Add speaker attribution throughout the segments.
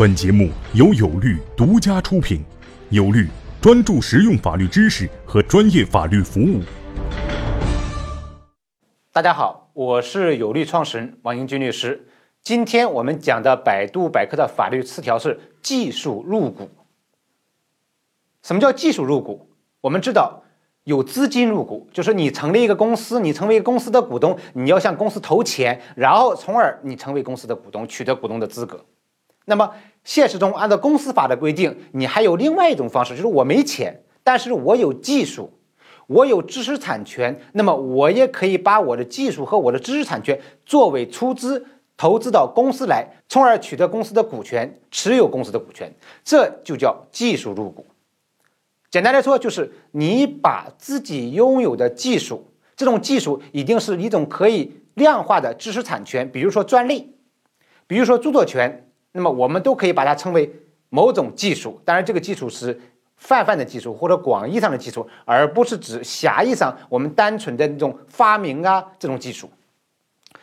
Speaker 1: 本节目由有律独家出品，有律专注实用法律知识和专业法律服务。
Speaker 2: 大家好，我是有律创始人王英军律师。今天我们讲的百度百科的法律词条是“技术入股”。什么叫技术入股？我们知道有资金入股，就是你成立一个公司，你成为公司的股东，你要向公司投钱，然后从而你成为公司的股东，取得股东的资格。那么现实中，按照公司法的规定，你还有另外一种方式，就是我没钱，但是我有技术，我有知识产权，那么我也可以把我的技术和我的知识产权作为出资投资到公司来，从而取得公司的股权，持有公司的股权，这就叫技术入股。简单来说，就是你把自己拥有的技术，这种技术一定是一种可以量化的知识产权，比如说专利，比如说著作权。那么我们都可以把它称为某种技术，当然这个技术是泛泛的技术或者广义上的技术，而不是指狭义上我们单纯的那种发明啊这种技术。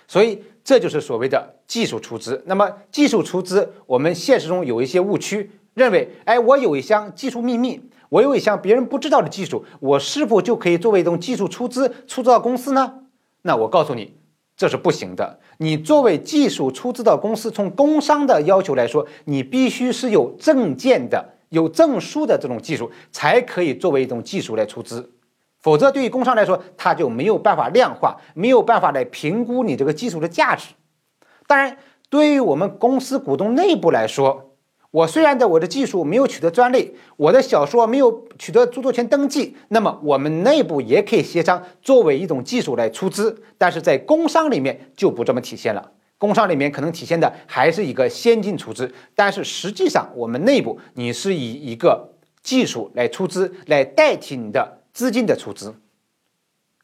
Speaker 2: 所以这就是所谓的技术出资。那么技术出资，我们现实中有一些误区，认为，哎，我有一项技术秘密，我有一项别人不知道的技术，我是否就可以作为一种技术出资出资到公司呢？那我告诉你。这是不行的。你作为技术出资的公司，从工商的要求来说，你必须是有证件的、有证书的这种技术，才可以作为一种技术来出资。否则，对于工商来说，它就没有办法量化，没有办法来评估你这个技术的价值。当然，对于我们公司股东内部来说，我虽然在我的技术没有取得专利，我的小说没有取得著作权登记，那么我们内部也可以协商作为一种技术来出资，但是在工商里面就不这么体现了。工商里面可能体现的还是一个先进出资，但是实际上我们内部你是以一个技术来出资，来代替你的资金的出资。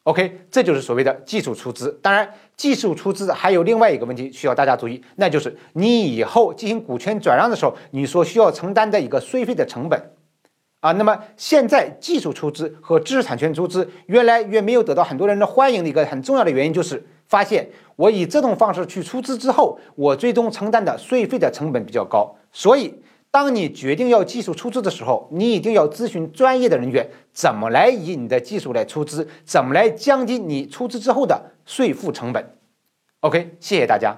Speaker 2: OK，这就是所谓的技术出资。当然，技术出资还有另外一个问题需要大家注意，那就是你以后进行股权转让的时候，你所需要承担的一个税费的成本啊。那么现在技术出资和知识产权出资越来越没有得到很多人的欢迎的一个很重要的原因，就是发现我以这种方式去出资之后，我最终承担的税费的成本比较高，所以。当你决定要技术出资的时候，你一定要咨询专业的人员，怎么来以你的技术来出资，怎么来降低你出资之后的税负成本。OK，谢谢大家。